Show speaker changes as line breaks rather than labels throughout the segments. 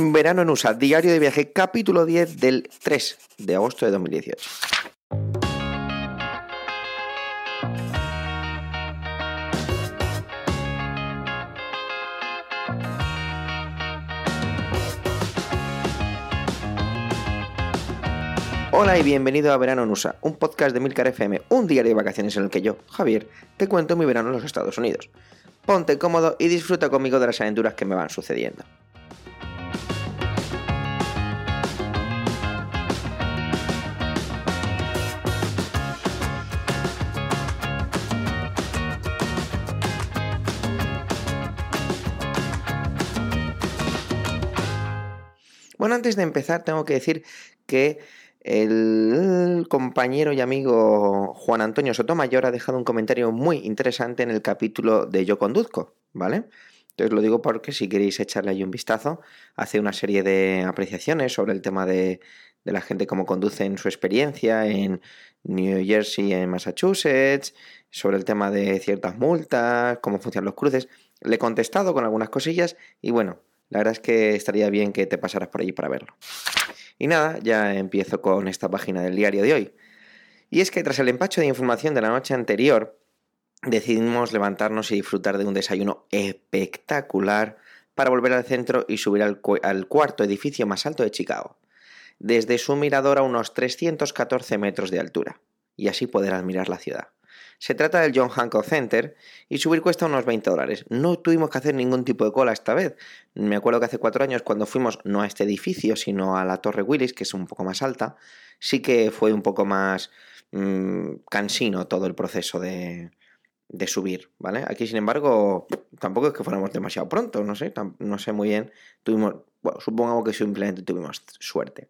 Verano en USA, diario de viaje, capítulo 10 del 3 de agosto de 2018. Hola y bienvenido a Verano en USA, un podcast de Milcar FM, un diario de vacaciones en el que yo, Javier, te cuento mi verano en los Estados Unidos. Ponte cómodo y disfruta conmigo de las aventuras que me van sucediendo. Bueno, antes de empezar tengo que decir que el compañero y amigo Juan Antonio Sotomayor ha dejado un comentario muy interesante en el capítulo de Yo Conduzco, ¿vale? Entonces lo digo porque si queréis echarle ahí un vistazo, hace una serie de apreciaciones sobre el tema de, de la gente cómo conduce en su experiencia en New Jersey, en Massachusetts, sobre el tema de ciertas multas, cómo funcionan los cruces. Le he contestado con algunas cosillas y bueno, la verdad es que estaría bien que te pasaras por allí para verlo. Y nada, ya empiezo con esta página del diario de hoy. Y es que tras el empacho de información de la noche anterior, decidimos levantarnos y disfrutar de un desayuno espectacular para volver al centro y subir al, cuarto edificio más alto de Chicago, desde su mirador a unos 314 metros de altura, y así poder admirar la ciudad. Se trata del John Hancock Center y subir cuesta unos 20 dólares. No tuvimos que hacer ningún tipo de cola esta vez. Me acuerdo que hace cuatro años cuando fuimos no a este edificio sino a la Torre Willis, que es un poco más alta, sí que fue un poco más mmm, cansino todo el proceso de, de subir, ¿vale? Aquí, sin embargo, tampoco es que fuéramos demasiado pronto, no sé, no sé muy bien. Tuvimos, bueno, supongamos que simplemente tuvimos suerte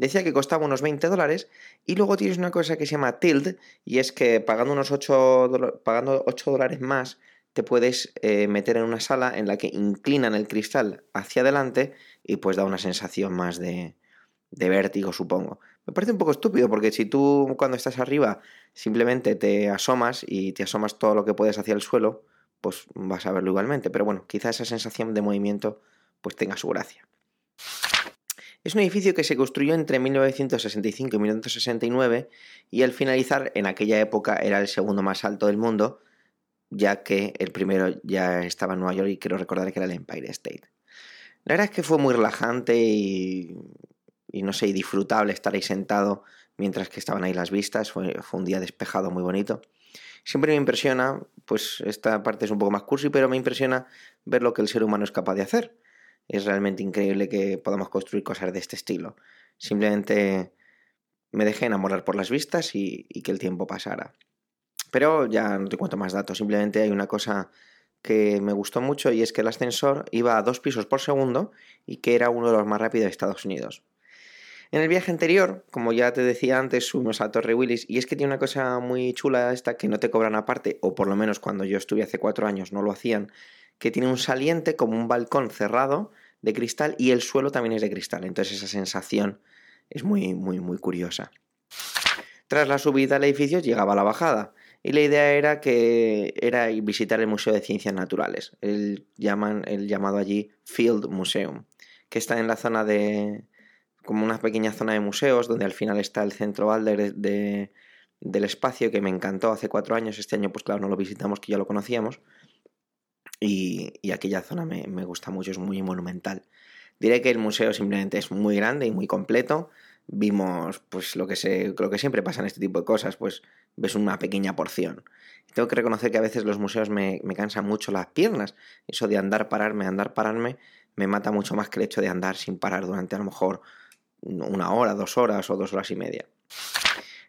decía que costaba unos 20 dólares y luego tienes una cosa que se llama Tilt y es que pagando unos 8, pagando 8 dólares más te puedes eh, meter en una sala en la que inclinan el cristal hacia adelante y pues da una sensación más de, de vértigo, supongo. Me parece un poco estúpido porque si tú cuando estás arriba simplemente te asomas y te asomas todo lo que puedes hacia el suelo, pues vas a verlo igualmente. Pero bueno, quizá esa sensación de movimiento pues tenga su gracia. Es un edificio que se construyó entre 1965 y 1969 y al finalizar en aquella época era el segundo más alto del mundo, ya que el primero ya estaba en Nueva York y quiero recordar que era el Empire State. La verdad es que fue muy relajante y, no sé, disfrutable estar ahí sentado mientras que estaban ahí las vistas, fue, fue un día despejado muy bonito. Siempre me impresiona, pues esta parte es un poco más cursi, pero me impresiona ver lo que el ser humano es capaz de hacer es realmente increíble que podamos construir cosas de este estilo. Simplemente me dejé enamorar por las vistas y, que el tiempo pasara. Pero ya no te cuento más datos, simplemente hay una cosa que me gustó mucho y es que el ascensor iba a dos pisos por segundo y que era uno de los más rápidos de Estados Unidos. En el viaje anterior, como ya te decía antes, subimos a Torre Willis y es que tiene una cosa muy chula esta que no te cobran aparte, o por lo menos cuando yo estuve hace cuatro años no lo hacían, que tiene un saliente como un balcón cerrado de cristal y el suelo también es de cristal. Entonces esa sensación es muy, muy, muy curiosa. Tras la subida al edificio llegaba la bajada y la idea era que era visitar el Museo de Ciencias Naturales, el, llaman, el llamado allí Field Museum, que está en la zona de como una pequeña zona de museos donde al final está el centro Balder del espacio que me encantó hace cuatro años. Este año pues claro no lo visitamos que ya lo conocíamos y, aquella zona me, gusta mucho, es muy monumental. Diré que el museo simplemente es muy grande y muy completo. Vimos pues lo que, se, lo que siempre pasa en este tipo de cosas, pues ves una pequeña porción. Tengo que reconocer que a veces los museos me, me cansan mucho las piernas. Eso de andar, pararme, andar, pararme, me mata mucho más que el hecho de andar sin parar durante a lo mejor una hora, dos horas o dos horas y media.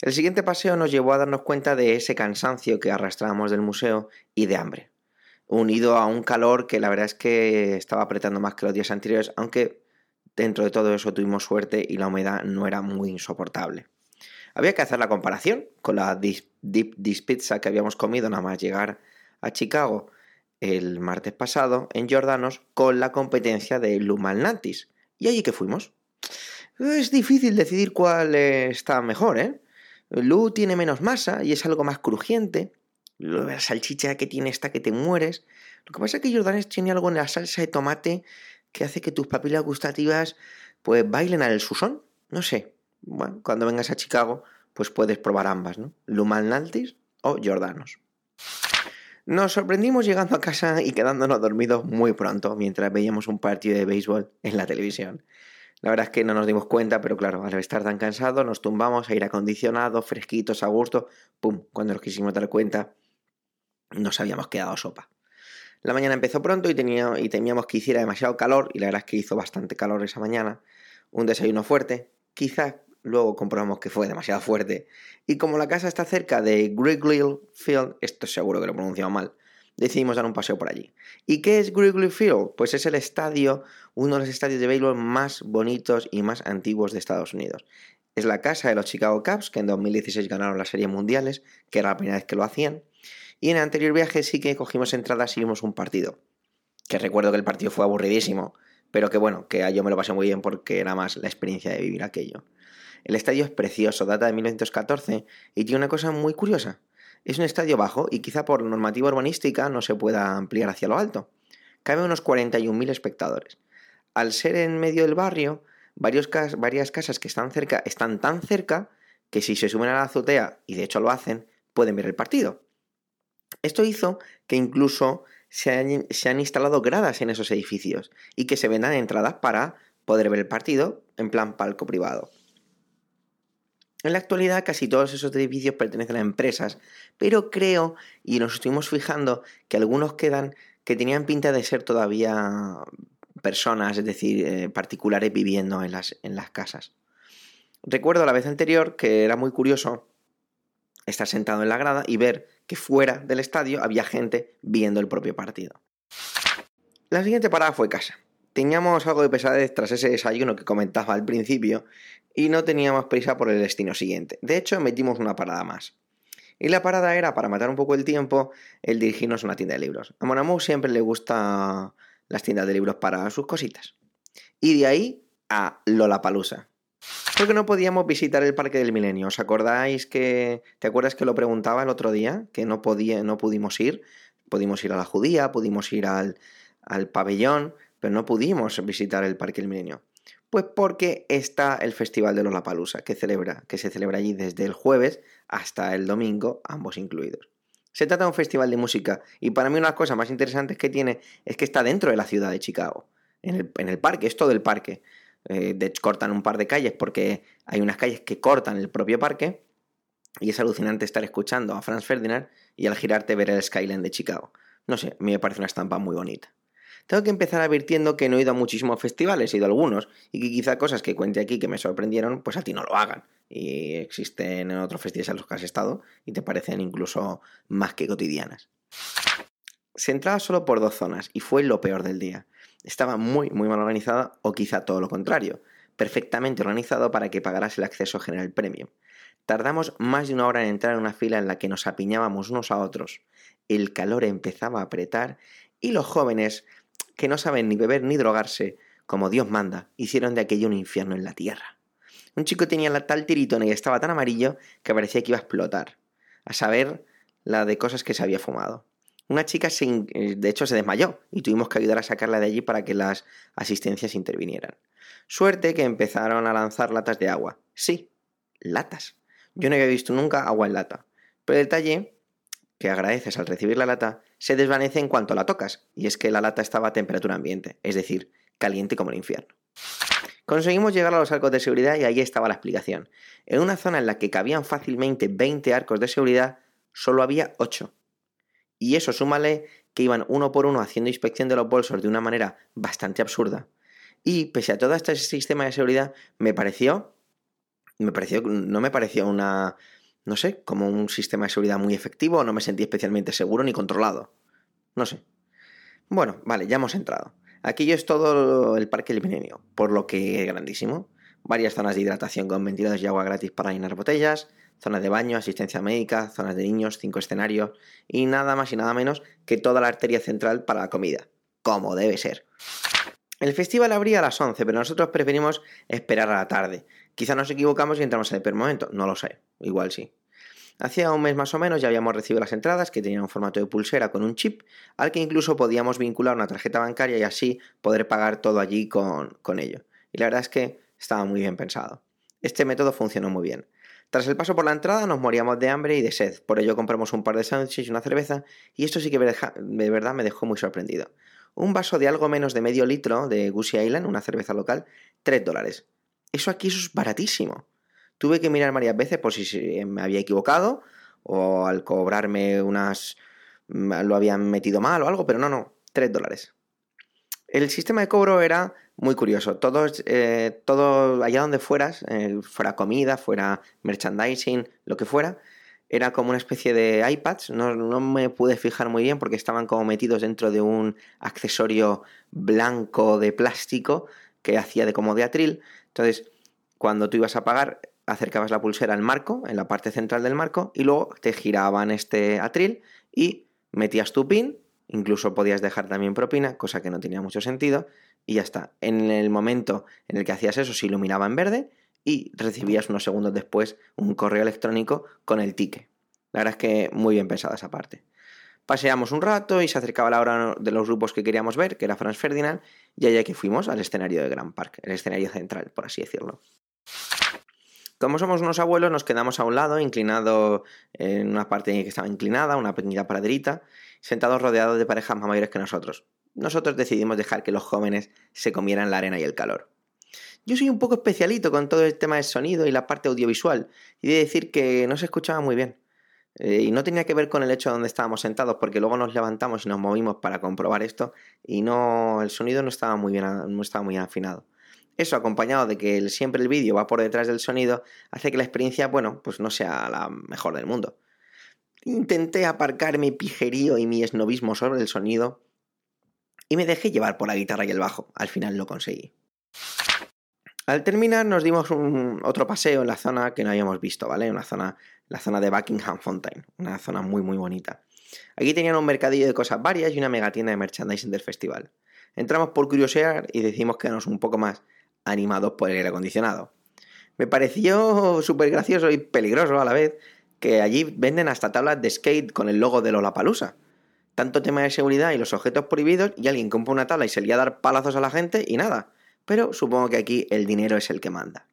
El siguiente paseo nos llevó a darnos cuenta de ese cansancio que arrastrábamos del museo y de hambre unido a un calor que la verdad es que estaba apretando más que los días anteriores, aunque dentro de todo eso tuvimos suerte y la humedad no era muy insoportable. Había que hacer la comparación con la Deep Dish Pizza que habíamos comido nada más llegar a Chicago el martes pasado en Jordanos con la competencia de Lumalnatis. Y allí que fuimos. Es difícil decidir cuál está mejor, ¿eh? Lu tiene menos masa y es algo más crujiente, la salchicha que tiene esta que te mueres. Lo que pasa es que Jordanes tiene algo en la salsa de tomate que hace que tus papilas gustativas pues bailen al susón. No sé. Bueno, cuando vengas a Chicago, pues puedes probar ambas, ¿no? Luman Naltis o Jordanos. Nos sorprendimos llegando a casa y quedándonos dormidos muy pronto mientras veíamos un partido de béisbol en la televisión. La verdad es que no nos dimos cuenta, pero claro, al estar tan cansados nos tumbamos, aire acondicionado, fresquitos, a gusto, ¡pum! Cuando nos quisimos dar cuenta, nos habíamos quedado sopa. La mañana empezó pronto y, tenía, temíamos que hiciera demasiado calor, y la verdad es que hizo bastante calor esa mañana. Un desayuno fuerte, quizás luego comprobamos que fue demasiado fuerte. Y como la casa está cerca de Wrigley Field, esto seguro que lo he pronunciado mal, decidimos dar un paseo por allí. ¿Y qué es Wrigley Field? Pues es el estadio, uno de los estadios de béisbol más bonitos y más antiguos de Estados Unidos. Es la casa de los Chicago Cubs, que en 2016 ganaron las series mundiales, que era la primera vez que lo hacían. Y en el anterior viaje sí que cogimos entradas y vimos un partido. Que recuerdo que el partido fue aburridísimo, pero que bueno, que yo me lo pasé muy bien porque era más la experiencia de vivir aquello. El estadio es precioso, data de 1914 y tiene una cosa muy curiosa. Es un estadio bajo y quizá por normativa urbanística no se pueda ampliar hacia lo alto. Cabe unos 41.000 espectadores. Al ser en medio del barrio, varias casas que están cerca están tan cerca que si se suben a la azotea, y de hecho lo hacen, pueden ver el partido. Esto hizo que incluso se han, instalado gradas en esos edificios y que se vendan entradas para poder ver el partido en plan palco privado. En la actualidad casi todos esos edificios pertenecen a empresas, pero creo, y nos estuvimos fijando, que algunos quedan que tenían pinta de ser todavía personas, es decir, eh, particulares viviendo en las, en las casas. Recuerdo la vez anterior que era muy curioso estar sentado en la grada y ver que fuera del estadio había gente viendo el propio partido. La siguiente parada fue casa. Teníamos algo de pesadez tras ese desayuno que comentaba al principio y no teníamos prisa por el destino siguiente. De hecho, metimos una parada más. Y la parada era, para matar un poco el tiempo, el dirigirnos a una tienda de libros. A Monamou siempre le gusta las tiendas de libros para sus cositas. Y de ahí a Lollapalooza. Porque no podíamos visitar el Parque del Milenio. ¿Os acordáis que... ¿Te acuerdas que lo preguntaba el otro día? Que no, podía, no pudimos ir. Pudimos ir a la Judía, pudimos ir al, al pabellón, pero no pudimos visitar el Parque del Milenio. Pues porque está el Festival de Lollapalooza, que, celebra, que se celebra allí desde el jueves hasta el domingo, ambos incluidos. Se trata de un festival de música y para mí una de las cosas más interesantes que tiene es que está dentro de la ciudad de Chicago, en el, en el parque, es todo el parque. Eh, de hecho, cortan un par de calles porque hay unas calles que cortan el propio parque y es alucinante estar escuchando a Franz Ferdinand y al girarte ver el skyline de Chicago. No sé, a mí me parece una estampa muy bonita. Tengo que empezar advirtiendo que no he ido a muchísimos festivales, he ido a algunos, y que quizá cosas que cuente aquí que me sorprendieron, pues a ti no lo hagan. Y existen en otros festivales a los que has estado y te parecen incluso más que cotidianas. Se entraba solo por dos zonas y fue lo peor del día. Estaba muy, muy mal organizada o quizá todo lo contrario, perfectamente organizado para que pagaras el acceso general premium. Tardamos más de una hora en entrar en una fila en la que nos apiñábamos unos a otros. El calor empezaba a apretar y los jóvenes que no saben ni beber ni drogarse, como Dios manda, hicieron de aquello un infierno en la tierra. Un chico tenía la tal tiritona y estaba tan amarillo que parecía que iba a explotar, a saber la de cosas que se había fumado. Una chica, eh, de hecho, se desmayó y tuvimos que ayudar a sacarla de allí para que las asistencias intervinieran. Suerte que empezaron a lanzar latas de agua. Sí, latas. Yo no había visto nunca agua en lata. Pero el detalle que agradeces al recibir la lata se desvanece en cuanto la tocas, y es que la lata estaba a temperatura ambiente, es decir, caliente como el infierno. Conseguimos llegar a los arcos de seguridad y ahí estaba la explicación. En una zona en la que cabían fácilmente 20 arcos de seguridad, solo había 8. Y eso súmale que iban uno por uno haciendo inspección de los bolsos de una manera bastante absurda. Y pese a todo este sistema de seguridad, me pareció. Me pareció. No me pareció una no sé, como un sistema de seguridad muy efectivo, no me sentí especialmente seguro ni controlado. No sé. Bueno, vale, ya hemos entrado. Aquí es todo el Parque del Milenio, por lo que es grandísimo. Varias zonas de hidratación con ventiladores y agua gratis para llenar botellas, zonas de baño, asistencia médica, zonas de niños, cinco escenarios y nada más y nada menos que toda la arteria central para la comida, como debe ser. El festival abría a las 11, pero nosotros preferimos esperar a la tarde. Quizá nos equivocamos y entramos en el peor momento, no lo sé, igual sí. Hacía un mes más o menos ya habíamos recibido las entradas que tenían un formato de pulsera con un chip al que incluso podíamos vincular una tarjeta bancaria y así poder pagar todo allí con, con ello. Y la verdad es que estaba muy bien pensado. Este método funcionó muy bien. Tras el paso por la entrada nos moríamos de hambre y de sed, por ello compramos un par de sándwiches y una cerveza, y esto sí que de verdad me dejó muy sorprendido. Un vaso de algo menos de medio litro de Goosey Island, una cerveza local, 3 dólares. Eso aquí eso es baratísimo. Tuve que mirar varias veces por si me había equivocado o al cobrarme unas lo habían metido mal o algo, pero no, no, 3 dólares. El sistema de cobro era muy curioso. Todo, eh, todo allá donde fueras, eh, fuera comida, fuera merchandising, lo que fuera, era como una especie de iPads. No, no, me pude fijar muy bien porque estaban como metidos dentro de un accesorio blanco de plástico que hacía de como de atril. Entonces, cuando tú ibas a pagar, acercabas la pulsera al marco, en la parte central del marco, y luego te giraban este atril y metías tu pin Incluso podías dejar también propina, cosa que no tenía mucho sentido, y ya está. En el momento en el que hacías eso se iluminaba en verde y recibías unos segundos después un correo electrónico con el ticket. La verdad es que muy bien pensada esa parte. Paseamos un rato y se acercaba la hora de los grupos que queríamos ver, que era Franz Ferdinand, y allá que fuimos al escenario de Grand Park, el escenario central, por así decirlo. Como somos unos abuelos, nos quedamos a un lado, inclinado en una parte que estaba inclinada, una pequeña praderita, sentados rodeados de parejas más mayores que nosotros. Nosotros decidimos dejar que los jóvenes se comieran la arena y el calor. Yo soy un poco especialito con todo el tema del sonido y la parte audiovisual, y de decir que no se escuchaba muy bien. Eh, y no tenía que ver con el hecho de donde estábamos sentados, porque luego nos levantamos y nos movimos para comprobar esto, y no, el sonido no estaba muy bien, no estaba muy afinado. Eso, acompañado de que siempre el vídeo va por detrás del sonido, hace que la experiencia, bueno, pues no sea la mejor del mundo. Intenté aparcar mi pijerío y mi esnovismo sobre el sonido y me dejé llevar por la guitarra y el bajo. Al final lo conseguí. Al terminar nos dimos un, otro paseo en la zona que no habíamos visto, ¿vale? Una zona, la zona de Buckingham Fountain, una zona muy muy bonita. Aquí tenían un mercadillo de cosas varias y una mega tienda de merchandising del festival. Entramos por curiosear y decidimos quedarnos un poco más animados por el aire acondicionado. Me pareció súper gracioso y peligroso a la vez que allí venden hasta tablas de skate con el logo de Lollapalooza. Tanto tema de seguridad y los objetos prohibidos y alguien compra una tabla y se lía a dar palazos a la gente y nada. Pero supongo que aquí el dinero es el que manda.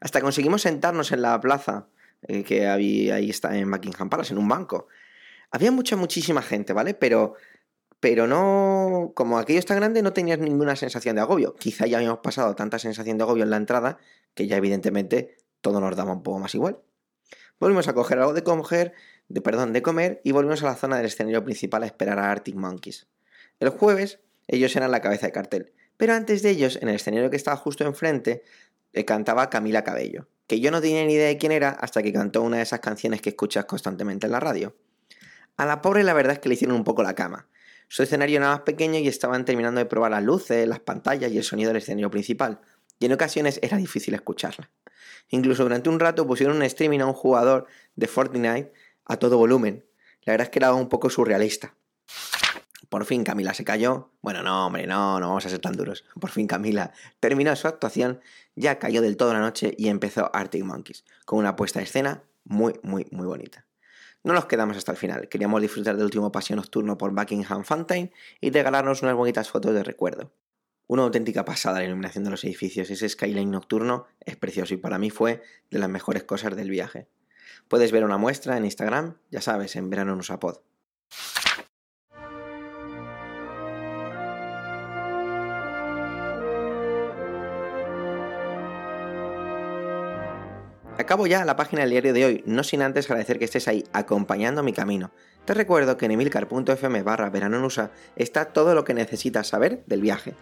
Hasta conseguimos sentarnos en la plaza eh, que había, ahí está en Buckingham Palace, en un banco. Había mucha, muchísima gente, ¿vale? Pero, pero no, como aquello está grande, no tenías ninguna sensación de agobio. Quizá ya habíamos pasado tanta sensación de agobio en la entrada que ya evidentemente todo nos daba un poco más igual. Volvimos a coger algo de comer, de, perdón, de comer y volvimos a la zona del escenario principal a esperar a Arctic Monkeys. El jueves ellos eran la cabeza de cartel, pero antes de ellos, en el escenario que estaba justo enfrente, eh, cantaba Camila Cabello, que yo no tenía ni idea de quién era hasta que cantó una de esas canciones que escuchas constantemente en la radio. A la pobre la verdad es que le hicieron un poco la cama. Su escenario era más pequeño y estaban terminando de probar las luces, las pantallas y el sonido del escenario principal, y en ocasiones era difícil escucharla. Incluso durante un rato pusieron un streaming a un jugador de Fortnite a todo volumen. La verdad es que era un poco surrealista. Por fin Camila se cayó. Bueno, no, hombre, no, no vamos a ser tan duros. Por fin Camila terminó su actuación, ya cayó del todo la noche y empezó Arctic Monkeys, con una puesta de escena muy, muy, muy bonita. No nos quedamos hasta el final, queríamos disfrutar del último paseo nocturno por Buckingham Fountain y regalarnos unas bonitas fotos de recuerdo. Una auténtica pasada la iluminación de los edificios, ese skyline nocturno es precioso y para mí fue de las mejores cosas del viaje. Puedes ver una muestra en Instagram, ya sabes, en Verano en Usapod. Acabo ya la página del diario de hoy, no sin antes agradecer que estés ahí acompañando mi camino. Te recuerdo que en emilcar.fm barra verano en USA está todo lo que necesitas saber del viaje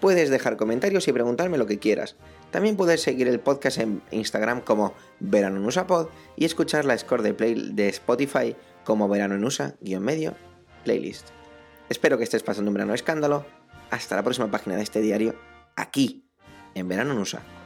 Puedes dejar comentarios y preguntarme lo que quieras. También puedes seguir el podcast en Instagram como Verano en USA Pod y escuchar la score de, play de Spotify como Verano en USA-medio playlist. Espero que estés pasando un verano escándalo. Hasta la próxima página de este diario, aquí, en Verano en USA.